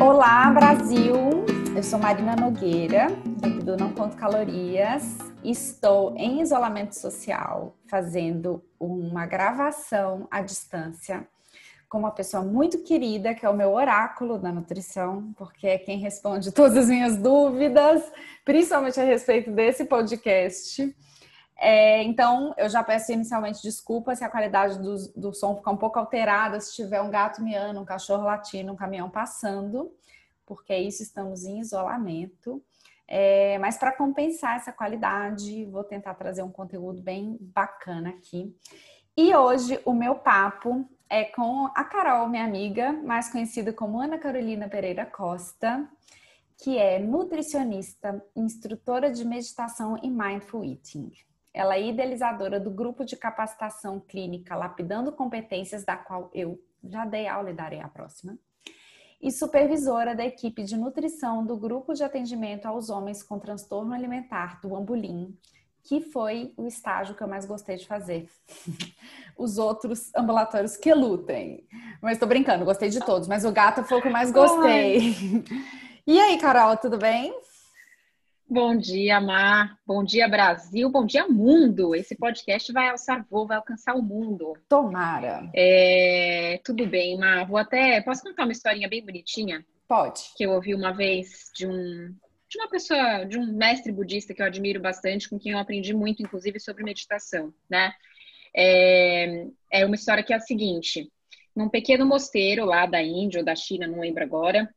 Olá, Brasil! Eu sou Marina Nogueira, do Não Conto Calorias. Estou em isolamento social, fazendo uma gravação à distância com uma pessoa muito querida, que é o meu oráculo da nutrição, porque é quem responde todas as minhas dúvidas, principalmente a respeito desse podcast. É, então, eu já peço inicialmente desculpa se a qualidade do, do som ficar um pouco alterada, se tiver um gato miando, um cachorro latindo, um caminhão passando, porque é isso estamos em isolamento. É, mas para compensar essa qualidade, vou tentar trazer um conteúdo bem bacana aqui. E hoje o meu papo é com a Carol, minha amiga, mais conhecida como Ana Carolina Pereira Costa, que é nutricionista, instrutora de meditação e mindful eating. Ela é idealizadora do grupo de capacitação clínica Lapidando Competências, da qual eu já dei aula e darei a próxima. E supervisora da equipe de nutrição do grupo de atendimento aos homens com transtorno alimentar do Ambulim, que foi o estágio que eu mais gostei de fazer. Os outros ambulatórios que lutem. Mas tô brincando, gostei de todos, mas o gato foi o que eu mais gostei. E aí, Carol, tudo bem? Bom dia, Mar. Bom dia, Brasil. Bom dia, mundo. Esse podcast vai alçar voo, vai alcançar o mundo. Tomara. É, tudo bem, Mar. Vou até. Posso contar uma historinha bem bonitinha? Pode. Que eu ouvi uma vez de um de uma pessoa, de um mestre budista que eu admiro bastante, com quem eu aprendi muito, inclusive, sobre meditação, né? É, é uma história que é a seguinte: num pequeno mosteiro lá da Índia ou da China, não lembro agora,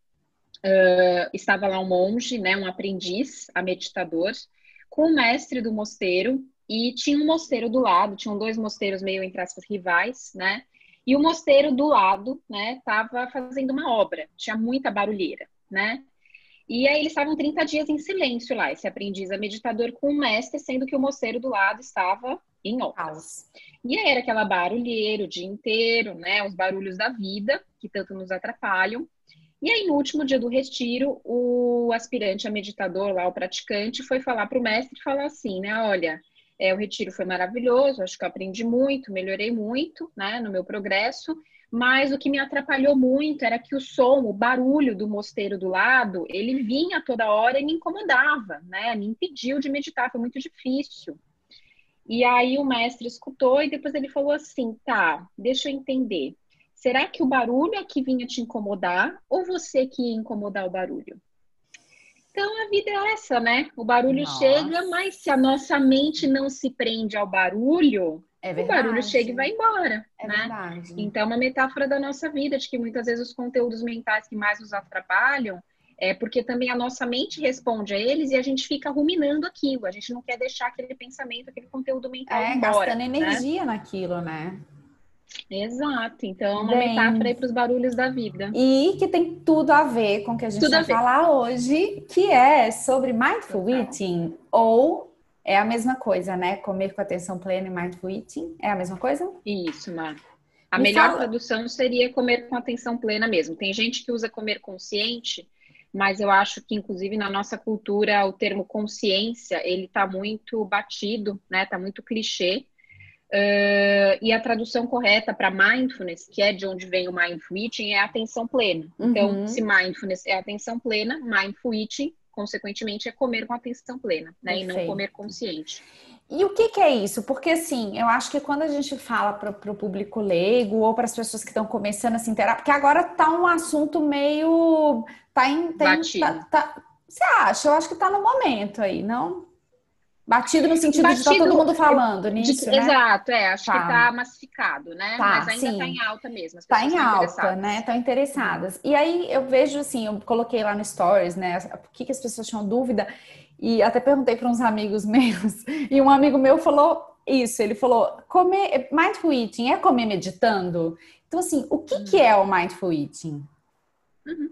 uh, estava lá um monge, né, um aprendiz a meditador, com o mestre do mosteiro, e tinha um mosteiro do lado, tinham dois mosteiros meio entre aspas rivais, né? E o mosteiro do lado, né, estava fazendo uma obra, tinha muita barulheira, né? E aí eles estavam 30 dias em silêncio lá, esse aprendiz a meditador com o mestre, sendo que o moceiro do lado estava em obras. E aí era aquela barulheira o dia inteiro, né? Os barulhos da vida, que tanto nos atrapalham. E aí, no último dia do retiro, o aspirante a meditador, lá, o praticante, foi falar para o mestre e falar assim, né? Olha, é, o retiro foi maravilhoso, acho que eu aprendi muito, melhorei muito, né, no meu progresso, mas o que me atrapalhou muito era que o som, o barulho do mosteiro do lado, ele vinha toda hora e me incomodava, né? Me impediu de meditar, foi muito difícil. E aí o mestre escutou e depois ele falou assim: tá, deixa eu entender. Será que o barulho é que vinha te incomodar ou você que ia incomodar o barulho? Então a vida é essa, né? O barulho Nossa. chega, mas se a nossa mente não se prende ao barulho, é o barulho chega e vai embora, é né? Verdade. Então, é uma metáfora da nossa vida, de que muitas vezes os conteúdos mentais que mais nos atrapalham é porque também a nossa mente responde a eles e a gente fica ruminando aquilo. A gente não quer deixar aquele pensamento, aquele conteúdo mental é, embora. gastando né? energia naquilo, né? Exato. Então, é uma Bem, metáfora aí para os barulhos da vida. E que tem tudo a ver com o que a gente tudo vai falar hoje, que é sobre mindful eating ou é a mesma coisa, né? Comer com atenção plena e mindful eating. É a mesma coisa? Isso, Mar. A Me melhor fala... tradução seria comer com atenção plena mesmo. Tem gente que usa comer consciente, mas eu acho que, inclusive, na nossa cultura, o termo consciência, ele tá muito batido, né? Tá muito clichê. Uh, e a tradução correta para mindfulness, que é de onde vem o mindful eating, é atenção plena. Então, uhum. se mindfulness é atenção plena, mindful eating consequentemente, é comer com atenção plena, né? Perfeito. E não comer consciente. E o que, que, é isso? Porque assim, eu acho que quando a gente fala para o público leigo ou para as pessoas que estão começando a se interar, porque agora tá um assunto meio. Tá em. Tem, tá, tá, você acha? Eu acho que tá no momento aí, não? Batido no sentido Batido, de estar tá todo mundo falando nisso, de, né? Exato, é, acho tá. que tá massificado, né? Tá, Mas ainda sim. tá em alta mesmo. As tá em alta, né? Estão interessadas. E aí eu vejo assim, eu coloquei lá no Stories, né? O que, que as pessoas tinham dúvida. E até perguntei para uns amigos meus, e um amigo meu falou isso, ele falou, comer, mindful eating é comer meditando? Então, assim, o que, que é o mindful eating? Uhum.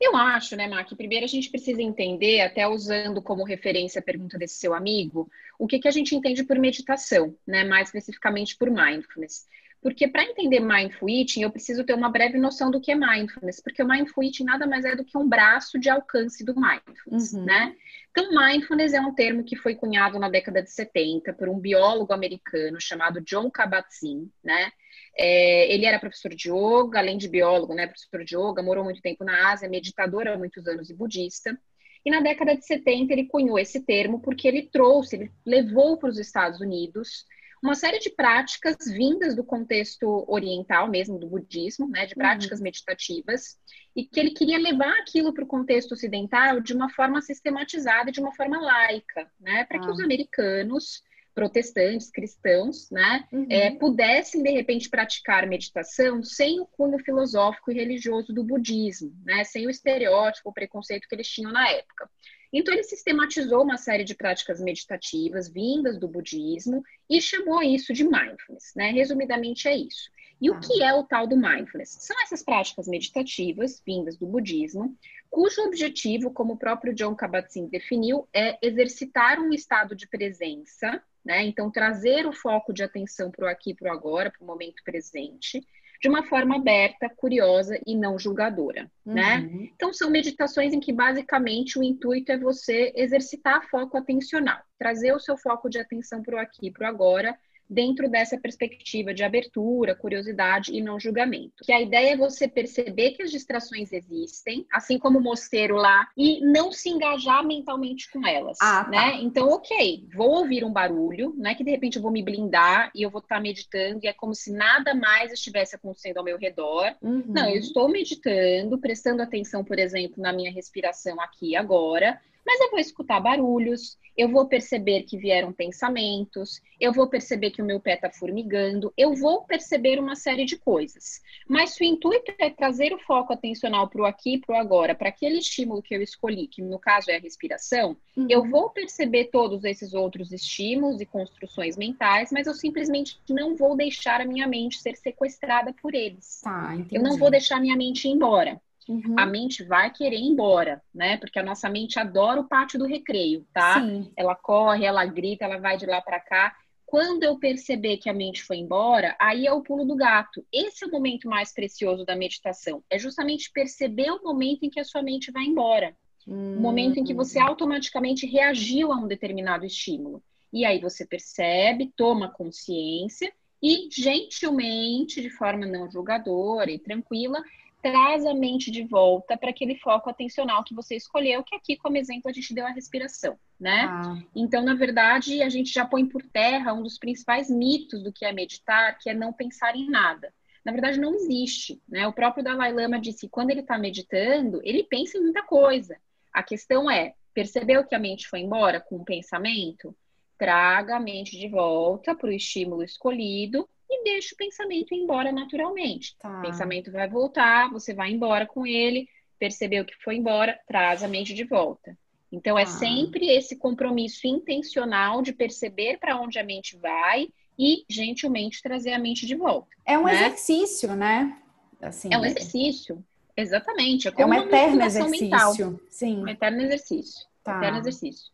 Eu acho, né, que primeiro a gente precisa entender, até usando como referência a pergunta desse seu amigo, o que, que a gente entende por meditação, né, mais especificamente por mindfulness. Porque para entender mindful eating, eu preciso ter uma breve noção do que é mindfulness, porque o mindful eating nada mais é do que um braço de alcance do mindfulness, uhum. né? Então, mindfulness é um termo que foi cunhado na década de 70 por um biólogo americano chamado John Kabat-Zinn, né? É, ele era professor de yoga, além de biólogo, né, professor de yoga, morou muito tempo na Ásia, meditador há muitos anos e budista. E na década de 70 ele cunhou esse termo porque ele trouxe, ele levou para os Estados Unidos uma série de práticas vindas do contexto oriental mesmo, do budismo, né, de práticas uhum. meditativas, e que ele queria levar aquilo para o contexto ocidental de uma forma sistematizada, de uma forma laica, né, para ah. que os americanos protestantes, cristãos, né, uhum. é, pudessem de repente praticar meditação sem o cunho filosófico e religioso do budismo, né, sem o estereótipo, o preconceito que eles tinham na época. Então, ele sistematizou uma série de práticas meditativas vindas do budismo e chamou isso de mindfulness, né? Resumidamente, é isso. E o ah. que é o tal do mindfulness? São essas práticas meditativas vindas do budismo, cujo objetivo, como o próprio John Kabat-Zinn definiu, é exercitar um estado de presença, né? Então, trazer o foco de atenção para o aqui e para o agora, para o momento presente, de uma forma aberta, curiosa e não julgadora, né? uhum. né? Então são meditações em que basicamente o intuito é você exercitar foco atencional, trazer o seu foco de atenção para o aqui, para o agora, dentro dessa perspectiva de abertura, curiosidade e não julgamento. Que a ideia é você perceber que as distrações existem, assim como o mosteiro lá, e não se engajar mentalmente com elas, ah, tá. né? Então, ok, vou ouvir um barulho, não é que de repente eu vou me blindar e eu vou estar meditando e é como se nada mais estivesse acontecendo ao meu redor. Uhum. Não, eu estou meditando, prestando atenção, por exemplo, na minha respiração aqui e agora, mas eu vou escutar barulhos, eu vou perceber que vieram pensamentos, eu vou perceber que o meu pé está formigando, eu vou perceber uma série de coisas. Mas se o intuito é trazer o foco atencional para o aqui e para o agora, para aquele estímulo que eu escolhi, que no caso é a respiração, uhum. eu vou perceber todos esses outros estímulos e construções mentais, mas eu simplesmente não vou deixar a minha mente ser sequestrada por eles. Tá, eu não vou deixar a minha mente ir embora. Uhum. A mente vai querer ir embora, né? Porque a nossa mente adora o pátio do recreio, tá? Sim. Ela corre, ela grita, ela vai de lá para cá. Quando eu perceber que a mente foi embora, aí é o pulo do gato. Esse é o momento mais precioso da meditação. É justamente perceber o momento em que a sua mente vai embora. Hum. O momento em que você automaticamente reagiu a um determinado estímulo. E aí você percebe, toma consciência e gentilmente, de forma não julgadora e tranquila, traz a mente de volta para aquele foco atencional que você escolheu, que aqui, como exemplo, a gente deu a respiração, né? Ah. Então, na verdade, a gente já põe por terra um dos principais mitos do que é meditar, que é não pensar em nada. Na verdade, não existe, né? O próprio Dalai Lama disse que quando ele está meditando, ele pensa em muita coisa. A questão é, percebeu que a mente foi embora com o pensamento? Traga a mente de volta para o estímulo escolhido e deixa o pensamento ir embora naturalmente. Tá. O pensamento vai voltar, você vai embora com ele, percebeu que foi embora, traz a mente de volta. Então é tá. sempre esse compromisso intencional de perceber para onde a mente vai e gentilmente trazer a mente de volta. É um né? exercício, né? Assim, é um exercício, exatamente. É, é um eterno exercício. Mental. Sim. Um eterno exercício. Tá. Um eterno exercício.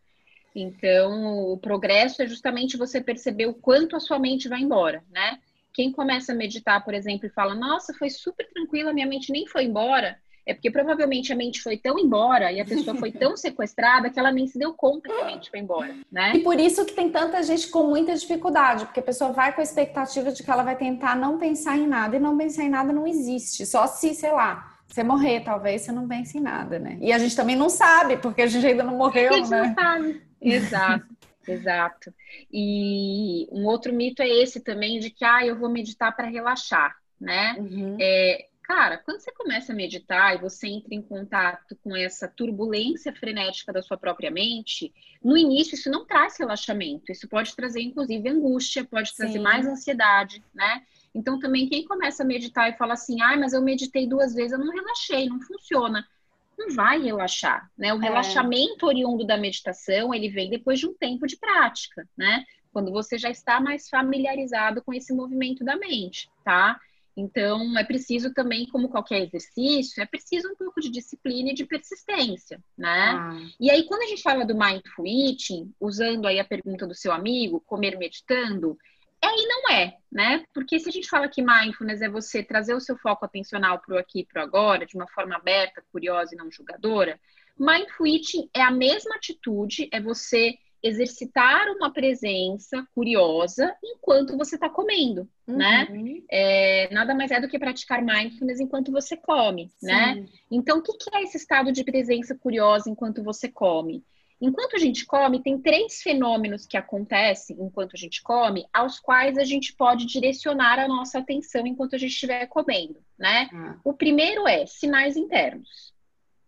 Então, o progresso é justamente você perceber o quanto a sua mente vai embora, né? Quem começa a meditar, por exemplo, e fala, nossa, foi super tranquila, minha mente nem foi embora, é porque provavelmente a mente foi tão embora e a pessoa foi tão sequestrada que ela nem se deu conta que a mente foi embora, né? E por isso que tem tanta gente com muita dificuldade, porque a pessoa vai com a expectativa de que ela vai tentar não pensar em nada, e não pensar em nada não existe. Só se, sei lá, você morrer, talvez você não pense em nada, né? E a gente também não sabe, porque a gente ainda não morreu, a gente né? Não sabe. Exato. Exato. E um outro mito é esse também de que ah, eu vou meditar para relaxar, né? Uhum. É, cara, quando você começa a meditar e você entra em contato com essa turbulência frenética da sua própria mente, no início isso não traz relaxamento. Isso pode trazer, inclusive, angústia, pode trazer Sim. mais ansiedade, né? Então, também, quem começa a meditar e fala assim, ah, mas eu meditei duas vezes, eu não relaxei, não funciona não vai relaxar, né? O é. relaxamento oriundo da meditação, ele vem depois de um tempo de prática, né? Quando você já está mais familiarizado com esse movimento da mente, tá? Então, é preciso também, como qualquer exercício, é preciso um pouco de disciplina e de persistência, né? Ah. E aí, quando a gente fala do mindful eating, usando aí a pergunta do seu amigo, comer meditando, é e não é, né? Porque se a gente fala que mindfulness é você trazer o seu foco atencional para o aqui e para o agora, de uma forma aberta, curiosa e não julgadora, mindful eating é a mesma atitude, é você exercitar uma presença curiosa enquanto você está comendo, né? uhum. né? É, nada mais é do que praticar mindfulness enquanto você come, né? Sim. né? Então, o que é esse estado de presença curiosa enquanto você come? Enquanto a gente come, tem três fenômenos que acontecem enquanto a gente come, aos quais a gente pode direcionar a nossa atenção enquanto a gente estiver comendo, né? Uhum. O primeiro é sinais internos.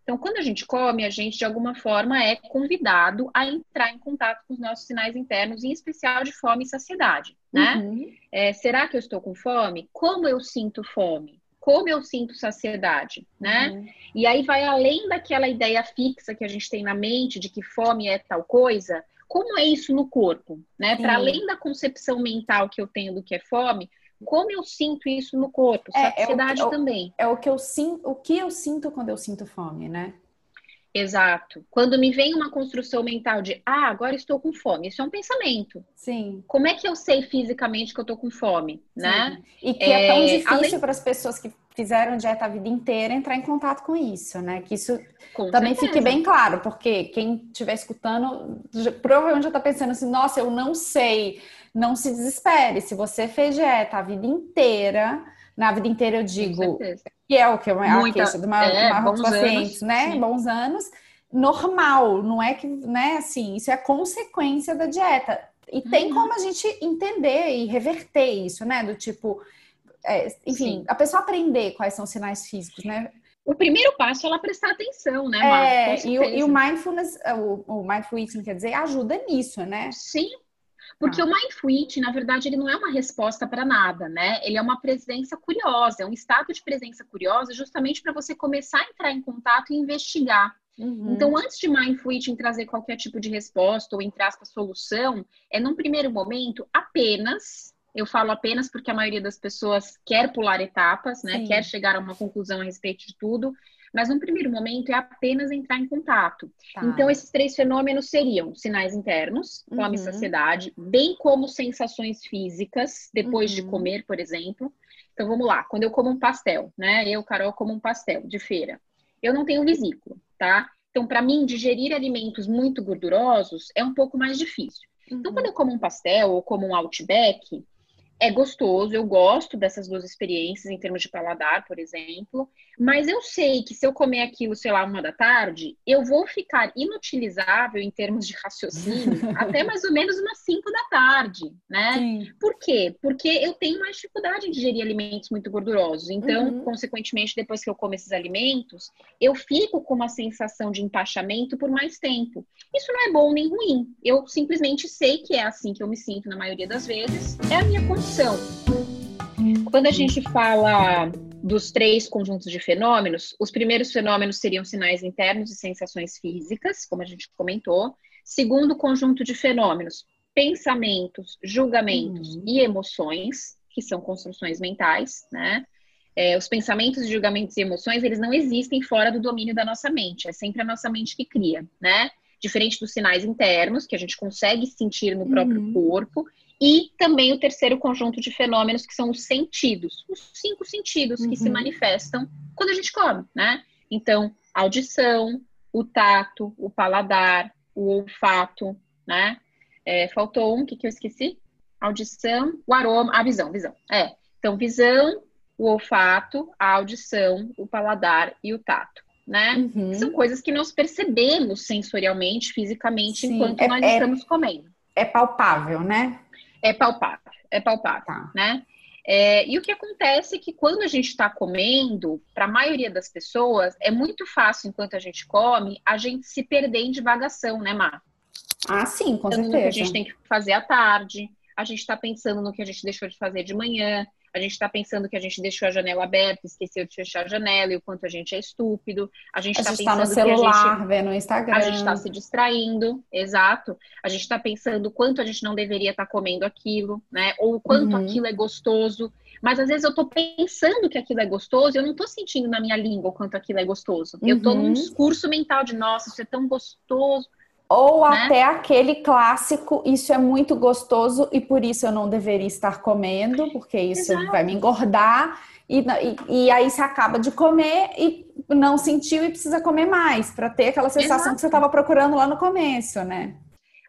Então, quando a gente come, a gente de alguma forma é convidado a entrar em contato com os nossos sinais internos, em especial de fome e saciedade, né? Uhum. É, será que eu estou com fome? Como eu sinto fome? Como eu sinto saciedade, né? Uhum. E aí vai além daquela ideia fixa que a gente tem na mente de que fome é tal coisa. Como é isso no corpo, né? Para além da concepção mental que eu tenho do que é fome, como eu sinto isso no corpo, é, saciedade é o, também. É o que eu sinto, o que eu sinto quando eu sinto fome, né? Exato. Quando me vem uma construção mental de, ah, agora estou com fome, isso é um pensamento. Sim. Como é que eu sei fisicamente que eu estou com fome, Sim. né? E que é, é tão difícil além... para as pessoas que fizeram dieta a vida inteira entrar em contato com isso, né? Que isso com também certeza. fique bem claro, porque quem estiver escutando provavelmente já está pensando assim, nossa, eu não sei. Não se desespere. Se você fez dieta a vida inteira, na vida inteira eu digo, que é o que eu a queixa de uma, é, pacientes, né? Sim. Bons anos, normal, não é que, né, assim, isso é consequência da dieta. E uhum. tem como a gente entender e reverter isso, né? Do tipo, é, enfim, Sim. a pessoa aprender quais são os sinais físicos, né? O primeiro passo é ela prestar atenção, né, Marcos? É, e o, e o, mindfulness, o, o mindful eating, quer dizer, ajuda nisso, né? Sim, porque ah. o mindful eating, na verdade, ele não é uma resposta para nada, né? Ele é uma presença curiosa, é um estado de presença curiosa justamente para você começar a entrar em contato e investigar. Uhum. Então, antes de mindful eating trazer qualquer tipo de resposta ou, entre aspas, solução, é num primeiro momento apenas eu falo apenas porque a maioria das pessoas quer pular etapas, né? Sim. Quer chegar a uma conclusão a respeito de tudo. Mas no primeiro momento é apenas entrar em contato. Tá. Então, esses três fenômenos seriam sinais internos, fome e uhum. saciedade, bem como sensações físicas, depois uhum. de comer, por exemplo. Então, vamos lá. Quando eu como um pastel, né? Eu, Carol, como um pastel de feira. Eu não tenho vesícula, tá? Então, para mim, digerir alimentos muito gordurosos é um pouco mais difícil. Então, uhum. Então, quando eu como um pastel ou como um outback, é gostoso, eu gosto dessas duas experiências em termos de paladar, por exemplo, mas eu sei que se eu comer aquilo, sei lá, uma da tarde, eu vou ficar inutilizável em termos de raciocínio até mais ou menos umas cinco da tarde, né? Sim. Por quê? Porque eu tenho mais dificuldade em digerir alimentos muito gordurosos. Então, uhum. consequentemente, depois que eu como esses alimentos, eu fico com uma sensação de empachamento por mais tempo. Isso não é bom nem ruim. Eu simplesmente sei que é assim que eu me sinto na maioria das vezes. É a minha condição quando a gente fala dos três conjuntos de fenômenos, os primeiros fenômenos seriam sinais internos e sensações físicas, como a gente comentou. Segundo conjunto de fenômenos, pensamentos, julgamentos uhum. e emoções, que são construções mentais, né? É, os pensamentos, julgamentos e emoções, eles não existem fora do domínio da nossa mente, é sempre a nossa mente que cria, né? Diferente dos sinais internos, que a gente consegue sentir no próprio uhum. corpo, e também o terceiro conjunto de fenômenos, que são os sentidos, os cinco sentidos uhum. que se uhum. manifestam quando a gente come, né? Então, audição, o tato, o paladar, o olfato, né? É, faltou um, o que, que eu esqueci? Audição, o aroma, a visão, visão. É. Então, visão, o olfato, a audição, o paladar e o tato, né? Uhum. São coisas que nós percebemos sensorialmente, fisicamente, Sim. enquanto é, nós é, estamos comendo. É palpável, né? É palpável, é palpável, tá. né? É, e o que acontece é que quando a gente está comendo, para a maioria das pessoas, é muito fácil, enquanto a gente come, a gente se perder em divagação, né, Má? Ah, sim, com certeza. No que a gente tem que fazer à tarde, a gente está pensando no que a gente deixou de fazer de manhã, a gente está pensando que a gente deixou a janela aberta, esqueceu de fechar a janela e o quanto a gente é estúpido. A gente está pensando tá no celular, que a gente, vendo o Instagram. A gente está se distraindo, exato. A gente está pensando o quanto a gente não deveria estar tá comendo aquilo, né? Ou o quanto uhum. aquilo é gostoso. Mas às vezes eu estou pensando que aquilo é gostoso e eu não estou sentindo na minha língua o quanto aquilo é gostoso. Uhum. Eu estou num discurso mental de, nossa, isso é tão gostoso. Ou né? até aquele clássico, isso é muito gostoso e por isso eu não deveria estar comendo, porque isso Exato. vai me engordar. E, e, e, aí você acaba de comer e não sentiu e precisa comer mais, para ter aquela sensação Exato. que você estava procurando lá no começo, né?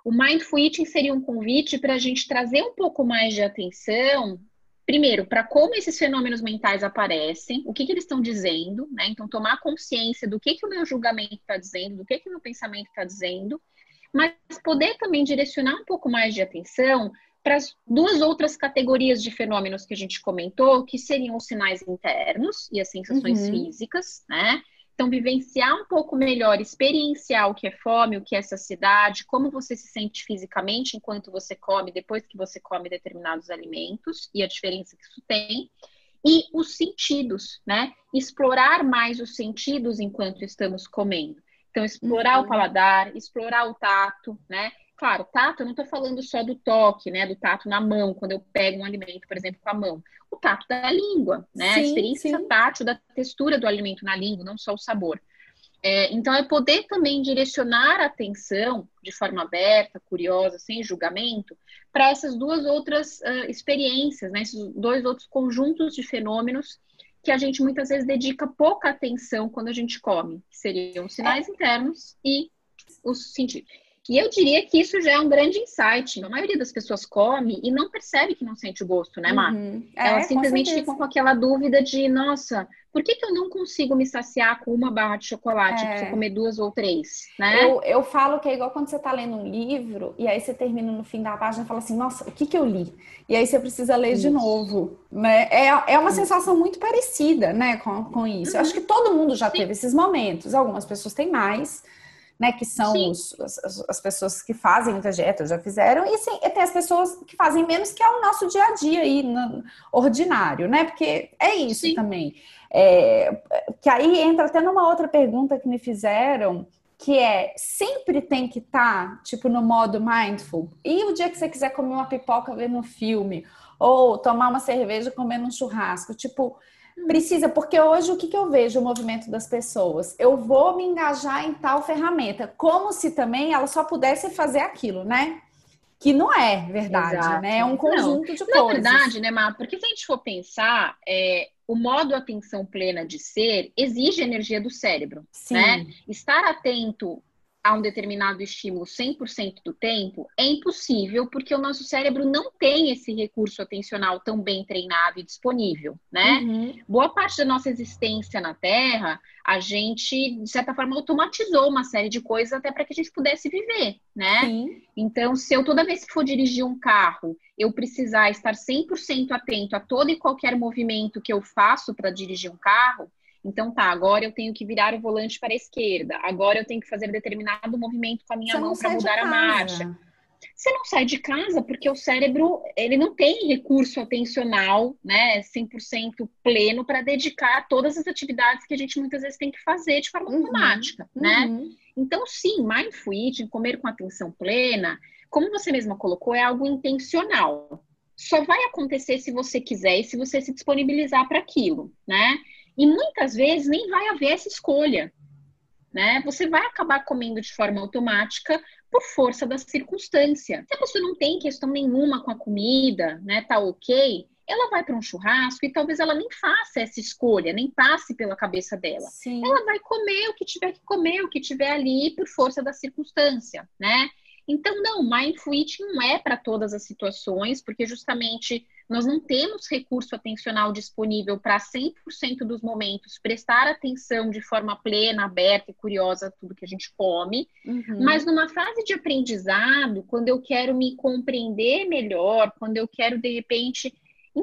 O Mindful Eating seria um convite para a gente trazer um pouco mais de atenção, primeiro, para como esses fenômenos mentais aparecem, o que, que eles estão dizendo, né? Então, tomar consciência do que, que o meu julgamento está dizendo, do que, que o meu pensamento está dizendo, mas poder também direcionar um pouco mais de atenção para as duas outras categorias de fenômenos que a gente comentou, que seriam os sinais internos e as sensações uhum. físicas, né? Então, vivenciar um pouco melhor, experienciar o que é fome, o que é saciedade, como você se sente fisicamente enquanto você come, depois que você come determinados alimentos e a diferença que isso tem. E os sentidos, né? Explorar mais os sentidos enquanto estamos comendo. Então, explorar uhum. o paladar, explorar o tato, né? Claro, tato, eu não estou falando só do toque, né? Do tato na mão, quando eu pego um alimento, por exemplo, com a mão. O tato da língua, né? Sim, a experiência sim. tátil da textura do alimento na língua, não só o sabor. É, então, é poder também direcionar a atenção de forma aberta, curiosa, sem julgamento, para essas duas outras uh, experiências, né? esses dois outros conjuntos de fenômenos que a gente muitas vezes dedica pouca atenção quando a gente come, que seriam os sinais é. internos e os sentidos. E eu diria que isso já é um grande insight. A maioria das pessoas come e não percebe que não sente o gosto, né, Mar? Uhum. É, Elas simplesmente ficam com aquela dúvida de, nossa, por que, que eu não consigo me saciar com uma barra de chocolate? É. Preciso comer duas ou três, né? Eu, eu falo que é igual quando você está lendo um livro e aí você termina no fim da página e fala assim, nossa, o que, que eu li? E aí você precisa ler isso. de novo, né? É, é uma isso. sensação muito parecida, né, com, com isso. Uhum. Eu acho que todo mundo já Sim. teve esses momentos. Algumas pessoas têm mais, né, que são os, as, as, pessoas que fazem muita dieta, já fizeram, e, sim, tem as pessoas que fazem menos, que é o nosso dia a dia aí, no, ordinário, né? Porque é isso sim. também. É, que aí entra até numa outra pergunta que me fizeram, que é sempre tem que estar, tá, tipo, no modo mindful. E o dia que você quiser comer uma pipoca vendo um filme, ou tomar uma cerveja comendo um churrasco, tipo, Precisa, porque hoje o que, que eu vejo o movimento das pessoas? Eu vou me engajar em tal ferramenta, como se também ela só pudesse fazer aquilo, né? Que não é verdade, Exato. né? É um conjunto não. de coisas. Na verdade, né, Má? Porque se a gente for pensar, é, o modo atenção plena de ser exige energia do cérebro, Sim. né? Estar atento a um determinado estímulo 100% do tempo é impossível, porque o nosso cérebro não tem esse recurso atencional tão bem treinado e disponível, né? Uhum. Boa parte da nossa existência na Terra, a gente, de certa forma, automatizou uma série de coisas até para que a gente pudesse viver, né? Sim. Então, se eu toda vez que for dirigir um carro, eu precisar estar 100% atento a todo e qualquer movimento que eu faço para dirigir um carro, então tá, agora eu tenho que virar o volante para a esquerda, agora eu tenho que fazer determinado movimento com a minha Você mão para mudar a marcha. Você não sai de casa porque o cérebro, ele não tem recurso atencional, né, 100% pleno para dedicar a todas as atividades que a gente muitas vezes tem que fazer de forma uhum, automática, né? Uhum. Então, sim, mindful eating, comer com atenção plena, como você mesma colocou, é algo intencional. Só vai acontecer se você quiser e se você se disponibilizar para aquilo, né? E muitas vezes nem vai haver essa escolha. Né? Você vai acabar comendo de forma automática por força da circunstância. Se a pessoa não tem questão nenhuma com a comida, né, tá ok, ela vai para um churrasco e talvez ela nem faça essa escolha, nem passe pela cabeça dela. Sim. Ela vai comer o que tiver que comer, o que tiver ali por força da circunstância, né? Então, não, mindful eating não é para todas as situações, porque justamente nós não temos recurso atencional disponível para 100% dos momentos prestar atenção de forma plena, aberta e curiosa a tudo que a gente come. Uhum. Mas numa fase de aprendizado, quando eu quero me compreender melhor, quando eu quero, de repente,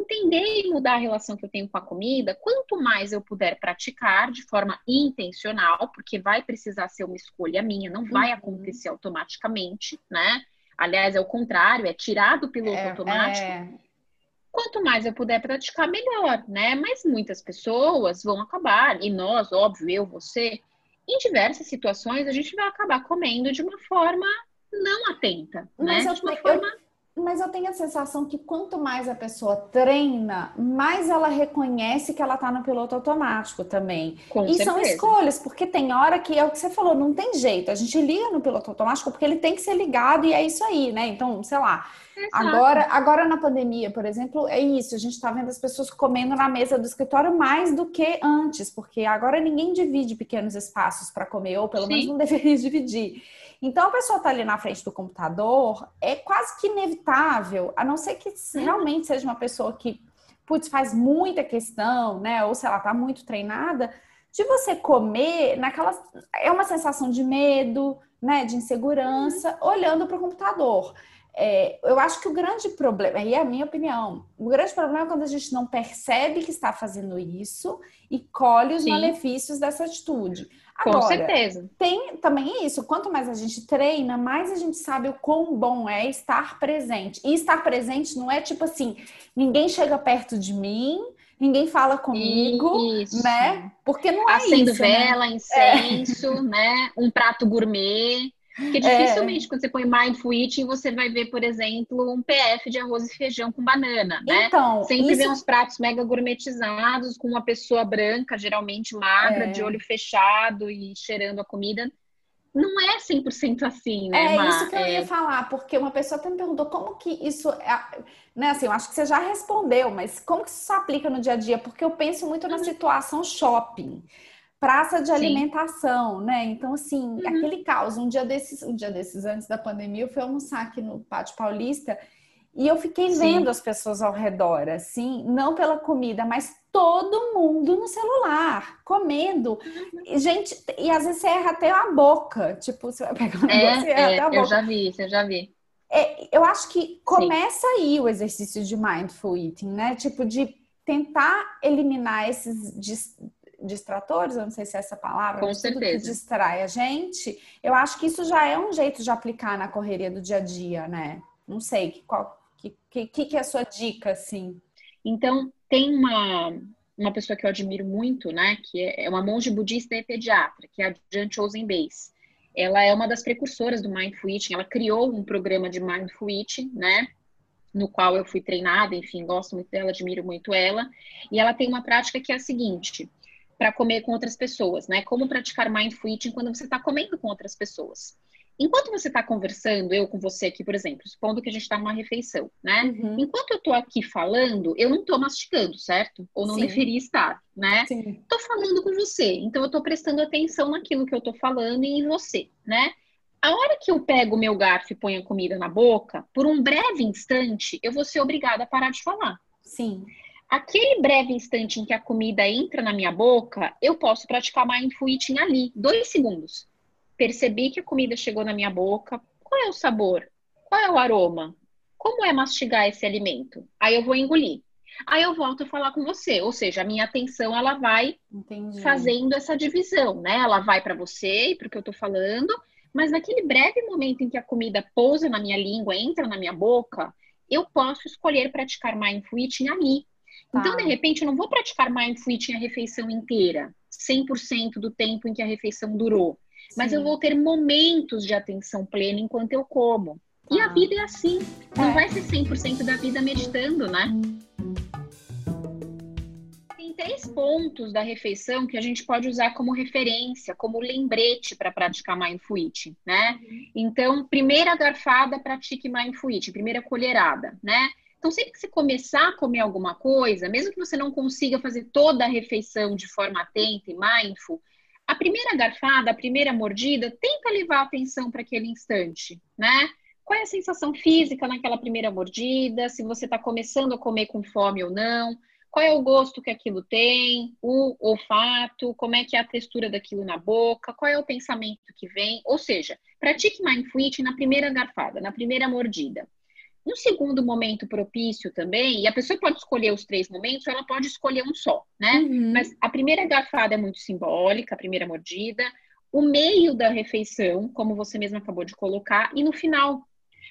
entender e mudar a relação que eu tenho com a comida, quanto mais eu puder praticar de forma intencional, porque vai precisar ser uma escolha minha, não vai uhum. acontecer automaticamente, né? Aliás, é o contrário, é tirar do piloto é, automático. É quanto mais eu puder praticar, melhor, né? Mas muitas pessoas vão acabar, e nós, óbvio, eu, você, em diversas situações, a gente vai acabar comendo de uma forma não atenta, Mas né? Eu, de uma forma... mas eu tenho a sensação que quanto mais a pessoa treina, mais ela reconhece que ela está no piloto automático também. Com e certeza. são escolhas, porque tem hora que é o que você falou, não tem jeito. A gente liga no piloto automático porque ele tem que ser ligado e é isso aí, né? Então, sei lá. Agora, agora na pandemia, por exemplo, é isso. A gente está vendo as pessoas comendo na mesa do escritório mais do que antes, porque agora ninguém divide pequenos espaços para comer, ou pelo Sim. menos não deveria dividir. Então, a pessoa está ali na frente do computador, é quase que inevitável, a não ser que realmente seja uma pessoa que, putz, faz muita questão, né? Ou se ela está muito treinada, de você comer naquela. É uma sensação de medo, né? De insegurança, olhando para o computador. É, eu acho que o grande problema, e é a minha opinião, o grande problema é quando a gente não percebe que está fazendo isso e colhe os Sim. malefícios dessa atitude. Agora, Com certeza. Tem também isso. Quanto mais a gente treina, mais a gente sabe o quão bom é estar presente. E estar presente não é tipo assim, ninguém chega perto de mim, ninguém fala comigo, isso. né? Porque não é Acendo isso. Acendo vela, né? incenso, é. né? Um prato gourmet. Porque é. dificilmente, é. quando você põe mindful eating, você vai ver, por exemplo, um PF de arroz e feijão com banana, né? Então, Sempre isso... vê uns pratos mega gourmetizados com uma pessoa branca, geralmente magra, é. de olho fechado e cheirando a comida. Não é 100% assim, né, É isso que eu ia é. falar, porque uma pessoa até me perguntou como que isso... É... Né, assim, eu acho que você já respondeu, mas como que isso se aplica no dia a dia? Porque eu penso muito na uhum. situação shopping praça de Sim. alimentação, né? Então, assim, uhum. aquele caos. Um dia desses, um dia desses antes da pandemia, eu fui almoçar aqui no Pátio Paulista e eu fiquei Sim. vendo as pessoas ao redor, assim, não pela comida, mas todo mundo no celular, comendo. Uhum. Gente, e às vezes você erra até a boca. Tipo, você vai pegar um é, negócio e erra é, até a boca. Eu já vi, eu já vi. É, eu acho que começa Sim. aí o exercício de mindful eating, né? Tipo, de tentar eliminar esses distratores, eu não sei se é essa palavra, Com certeza. tudo que distrai a gente, eu acho que isso já é um jeito de aplicar na correria do dia a dia, né? Não sei, qual que, que, que é a sua dica, assim? Então, tem uma, uma pessoa que eu admiro muito, né, que é, é uma monge budista e pediatra, que é a Jan Chosen Base. Ela é uma das precursoras do Mindful Eating, ela criou um programa de Mindful Eating, né, no qual eu fui treinada, enfim, gosto muito dela, admiro muito ela, e ela tem uma prática que é a seguinte, para comer com outras pessoas, né? Como praticar mindful eating quando você está comendo com outras pessoas. Enquanto você está conversando, eu com você aqui, por exemplo, supondo que a gente está numa refeição, né? Uhum. Enquanto eu estou aqui falando, eu não estou mastigando, certo? Ou não Sim. deveria estar, né? Estou falando com você, então eu estou prestando atenção naquilo que eu estou falando e em você, né? A hora que eu pego o meu garfo e ponho a comida na boca, por um breve instante, eu vou ser obrigada a parar de falar. Sim. Aquele breve instante em que a comida entra na minha boca, eu posso praticar mindful eating ali, dois segundos. Percebi que a comida chegou na minha boca. Qual é o sabor? Qual é o aroma? Como é mastigar esse alimento? Aí eu vou engolir. Aí eu volto a falar com você, ou seja, a minha atenção ela vai Entendi. fazendo essa divisão, né? Ela vai para você e para o que eu estou falando, mas naquele breve momento em que a comida pousa na minha língua, entra na minha boca, eu posso escolher praticar mindful eating ali, Tá. Então, de repente, eu não vou praticar mindful eating a refeição inteira, 100% do tempo em que a refeição durou. Sim. Mas eu vou ter momentos de atenção plena enquanto eu como. E a tá. vida é assim. Não é. vai ser 100% da vida meditando, né? Tem três pontos da refeição que a gente pode usar como referência, como lembrete para praticar mindful eating, né? Uhum. Então, primeira garfada, pratique mindful eating, primeira colherada, né? Então, sempre que você começar a comer alguma coisa, mesmo que você não consiga fazer toda a refeição de forma atenta e mindful, a primeira garfada, a primeira mordida, tenta levar a atenção para aquele instante, né? Qual é a sensação física naquela primeira mordida? Se você está começando a comer com fome ou não? Qual é o gosto que aquilo tem? O olfato? Como é que é a textura daquilo na boca? Qual é o pensamento que vem? Ou seja, pratique mindful eating na primeira garfada, na primeira mordida. Um segundo momento propício também, e a pessoa pode escolher os três momentos, ou ela pode escolher um só, né? Uhum. Mas a primeira garfada é muito simbólica, a primeira mordida, o meio da refeição, como você mesmo acabou de colocar, e no final.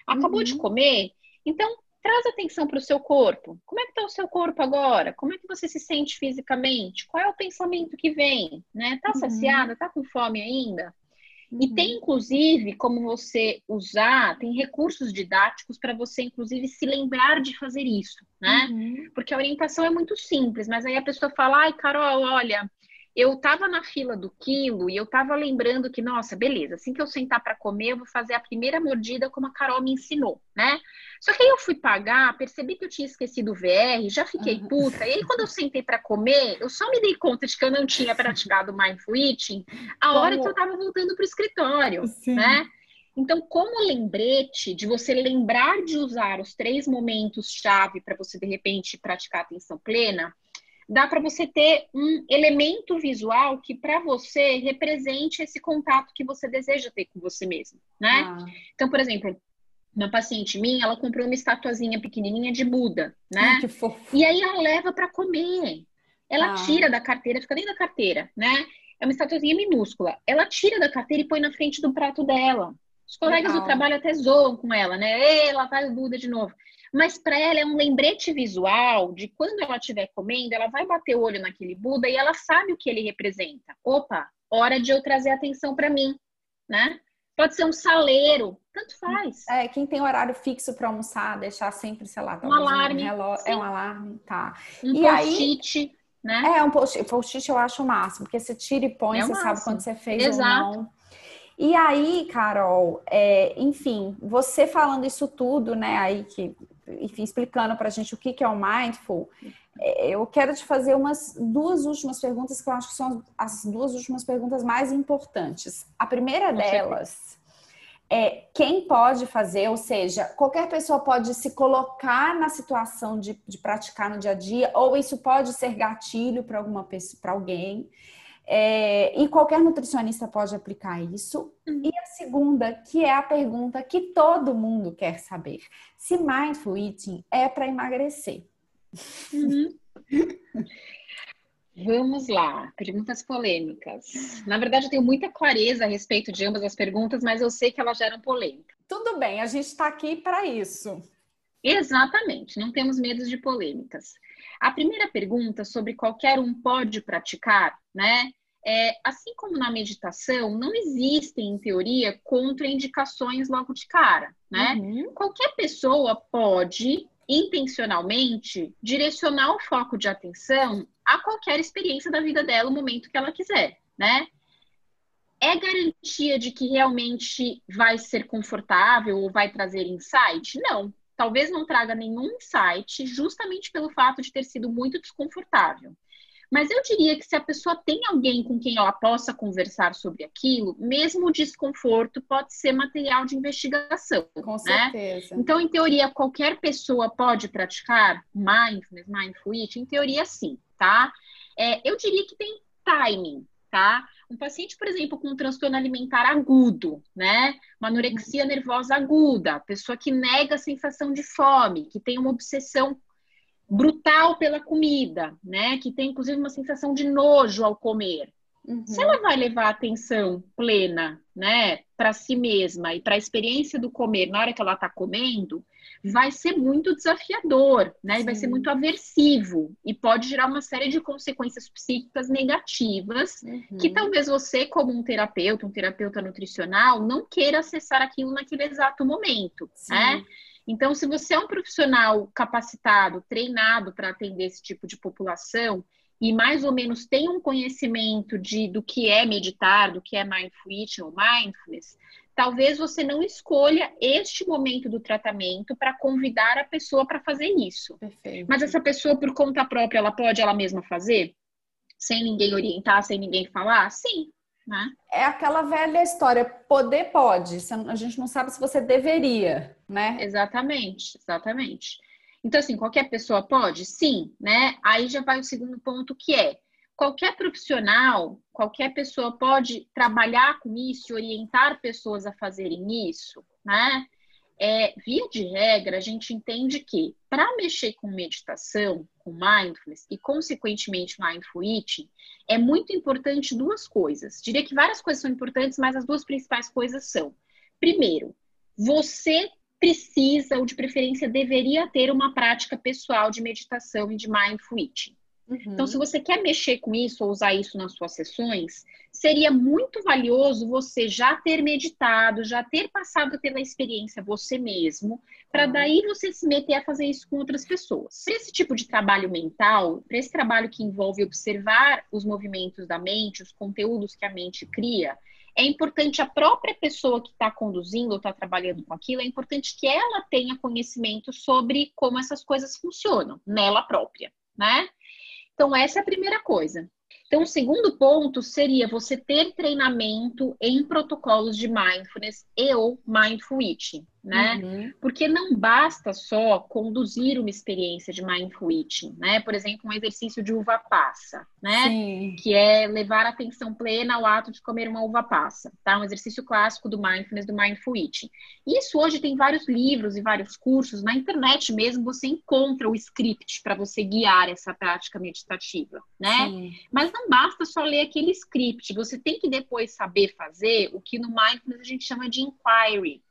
Acabou uhum. de comer? Então, traz atenção para o seu corpo. Como é que está o seu corpo agora? Como é que você se sente fisicamente? Qual é o pensamento que vem? Né? Tá uhum. saciada? Tá com fome ainda? Uhum. E tem, inclusive, como você usar, tem recursos didáticos para você, inclusive, se lembrar de fazer isso, né? Uhum. Porque a orientação é muito simples, mas aí a pessoa fala, ai, Carol, olha, eu estava na fila do quilo e eu estava lembrando que, nossa, beleza, assim que eu sentar para comer, eu vou fazer a primeira mordida como a Carol me ensinou, né? Só que aí eu fui pagar, percebi que eu tinha esquecido o VR, já fiquei puta. E aí, quando eu sentei para comer, eu só me dei conta de que eu não tinha praticado mindful eating a hora que eu estava voltando para o escritório, Sim. né? Então, como lembrete de você lembrar de usar os três momentos-chave para você, de repente, praticar atenção plena, dá para você ter um elemento visual que para você represente esse contato que você deseja ter com você mesmo, né? Ah. Então, por exemplo, uma paciente minha, ela comprou uma estatuazinha pequenininha de Buda, né? Que fofo. E aí ela leva para comer. Ela ah. tira da carteira, fica dentro da carteira, né? É uma estatuazinha minúscula. Ela tira da carteira e põe na frente do prato dela. Os colegas Legal. do trabalho até zoam com ela, né? Ei, lá vai o Buda de novo mas para ela é um lembrete visual de quando ela estiver comendo, ela vai bater o olho naquele Buda e ela sabe o que ele representa. Opa, hora de eu trazer atenção para mim, né? Pode ser um saleiro, tanto faz. É, quem tem horário fixo para almoçar, deixar sempre, sei lá, um alarme. Um relógio, é um alarme, tá. Um post-it, né? É, um post-it post eu acho o máximo, porque você tira e põe, é você máximo. sabe quando você fez Exato. ou não. E aí, Carol, é, enfim, você falando isso tudo, né, aí que enfim, explicando para a gente o que, que é o mindful, é, eu quero te fazer umas duas últimas perguntas que eu acho que são as duas últimas perguntas mais importantes. A primeira delas é quem pode fazer, ou seja, qualquer pessoa pode se colocar na situação de, de praticar no dia a dia, ou isso pode ser gatilho para alguma pessoa, para alguém. É, e qualquer nutricionista pode aplicar isso. Uhum. E a segunda, que é a pergunta que todo mundo quer saber: se mindful eating é para emagrecer? Uhum. Vamos lá, perguntas polêmicas. Na verdade, eu tenho muita clareza a respeito de ambas as perguntas, mas eu sei que elas geram polêmica. Tudo bem, a gente está aqui para isso. Exatamente, não temos medo de polêmicas. A primeira pergunta sobre qualquer um pode praticar, né? É, assim como na meditação, não existem, em teoria, contraindicações logo de cara, né? Uhum. Qualquer pessoa pode, intencionalmente, direcionar o foco de atenção a qualquer experiência da vida dela, no momento que ela quiser, né? É garantia de que realmente vai ser confortável ou vai trazer insight? Não talvez não traga nenhum insight, justamente pelo fato de ter sido muito desconfortável. Mas eu diria que se a pessoa tem alguém com quem ela possa conversar sobre aquilo, mesmo o desconforto pode ser material de investigação. Com né? certeza. Então, em teoria, qualquer pessoa pode praticar mindfulness, mindful eating? Em teoria, sim, tá? É, eu diria que tem timing, tá? Um paciente, por exemplo, com um transtorno alimentar agudo, né? Uma anorexia nervosa aguda, pessoa que nega a sensação de fome, que tem uma obsessão brutal pela comida, né? Que tem inclusive uma sensação de nojo ao comer. Uhum. Se ela vai levar atenção plena, né, para si mesma e para a experiência do comer na hora que ela está comendo, vai ser muito desafiador, né? Sim. Vai ser muito aversivo e pode gerar uma série de consequências psíquicas negativas uhum. que talvez você, como um terapeuta, um terapeuta nutricional, não queira acessar aquilo naquele exato momento, Sim. né? Então, se você é um profissional capacitado, treinado para atender esse tipo de população e mais ou menos tem um conhecimento de do que é meditar, do que é mindfulness ou mindfulness, talvez você não escolha este momento do tratamento para convidar a pessoa para fazer isso. Perfeito. Mas essa pessoa, por conta própria, ela pode ela mesma fazer? Sem ninguém orientar, sem ninguém falar? Sim. Né? É aquela velha história, poder pode, a gente não sabe se você deveria, né? Exatamente, exatamente. Então, assim, qualquer pessoa pode? Sim, né? Aí já vai o segundo ponto que é qualquer profissional, qualquer pessoa pode trabalhar com isso, orientar pessoas a fazerem isso, né? É, via de regra, a gente entende que para mexer com meditação, com mindfulness e, consequentemente, mindful eating, é muito importante duas coisas. Diria que várias coisas são importantes, mas as duas principais coisas são: primeiro, você precisa, ou de preferência deveria ter uma prática pessoal de meditação e de mindful eating Uhum. Então, se você quer mexer com isso ou usar isso nas suas sessões, seria muito valioso você já ter meditado, já ter passado pela experiência você mesmo, para uhum. daí você se meter a fazer isso com outras pessoas. Para esse tipo de trabalho mental, para esse trabalho que envolve observar os movimentos da mente, os conteúdos que a mente cria, é importante a própria pessoa que está conduzindo ou está trabalhando com aquilo, é importante que ela tenha conhecimento sobre como essas coisas funcionam nela própria, né? Então, essa é a primeira coisa. Então, o segundo ponto seria você ter treinamento em protocolos de mindfulness e ou mindful eating né? Uhum. Porque não basta só conduzir uma experiência de mindful eating, né? Por exemplo, um exercício de uva passa, né? Sim. Que é levar a atenção plena ao ato de comer uma uva passa, tá? Um exercício clássico do mindfulness, do mindful eating. Isso hoje tem vários livros e vários cursos, na internet mesmo você encontra o script para você guiar essa prática meditativa, né? Sim. Mas não basta só ler aquele script, você tem que depois saber fazer o que no mindfulness a gente chama de inquiry,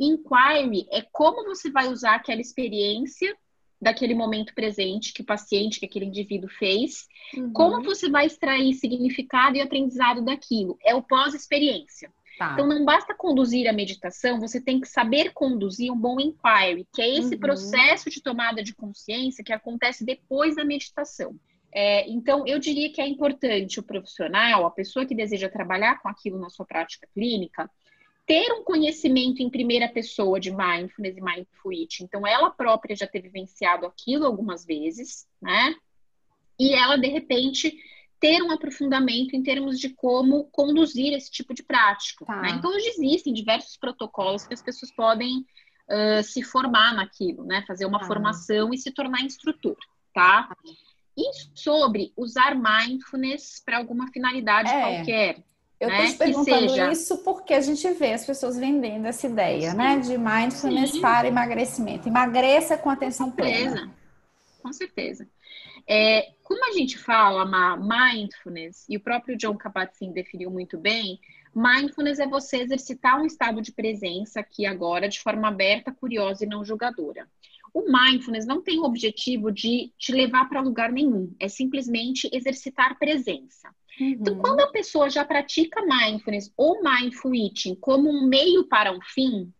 Inquiry é como você vai usar aquela experiência daquele momento presente que o paciente, que aquele indivíduo fez, uhum. como você vai extrair significado e aprendizado daquilo. É o pós-experiência. Tá. Então, não basta conduzir a meditação, você tem que saber conduzir um bom inquiry, que é esse uhum. processo de tomada de consciência que acontece depois da meditação. É, então, eu diria que é importante o profissional, a pessoa que deseja trabalhar com aquilo na sua prática clínica, ter um conhecimento em primeira pessoa de mindfulness e mindful eating. Então, ela própria já ter vivenciado aquilo algumas vezes, né? E ela, de repente, ter um aprofundamento em termos de como conduzir esse tipo de prática. Tá. Né? Então, hoje existem diversos protocolos que as pessoas podem uh, se formar naquilo, né? Fazer uma tá. formação e se tornar instrutor, tá? tá? E sobre usar mindfulness para alguma finalidade é. qualquer. Eu estou né? te perguntando isso porque a gente vê as pessoas vendendo essa ideia, Sim. né? De mindfulness Sim. para emagrecimento. Emagreça com atenção com certeza. plena. Com certeza. É, como a gente fala mindfulness, e o próprio John Kabat-Zinn definiu muito bem, mindfulness é você exercitar um estado de presença aqui agora de forma aberta, curiosa e não julgadora. O mindfulness não tem o objetivo de te levar para lugar nenhum, é simplesmente exercitar presença. Uhum. Então, quando a pessoa já pratica mindfulness ou mindful eating como um meio para um fim,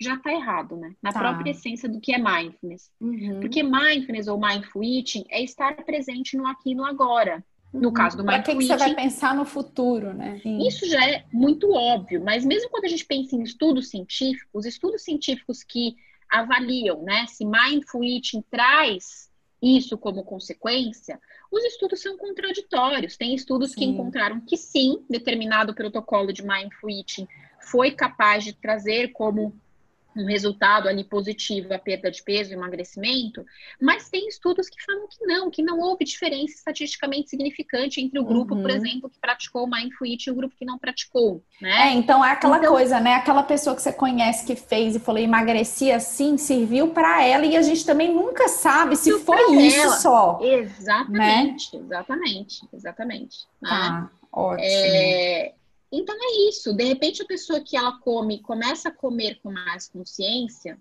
já está errado, né? Na tá. própria essência do que é mindfulness. Uhum. Porque mindfulness ou mindful eating é estar presente no aqui e no agora. No uhum. caso do mindful eating. que você vai pensar no futuro, né? Sim. Isso já é muito óbvio, mas mesmo quando a gente pensa em estudos científicos, estudos científicos que avaliam, né, se mindful eating traz isso como consequência, os estudos são contraditórios. Tem estudos sim. que encontraram que sim, determinado protocolo de mindful eating foi capaz de trazer como um resultado ali positivo a perda de peso e emagrecimento, mas tem estudos que falam que não, que não houve diferença estatisticamente significante entre o grupo, uhum. por exemplo, que praticou o Mindful Eating e o grupo que não praticou, né? É, então é aquela então, coisa, né? Aquela pessoa que você conhece que fez e falou emagrecia assim, serviu para ela e a gente também nunca sabe se foi isso ela. só. Exatamente, né? exatamente, exatamente. Né? Tá, ótimo. É, então é isso. De repente a pessoa que ela come começa a comer com mais consciência,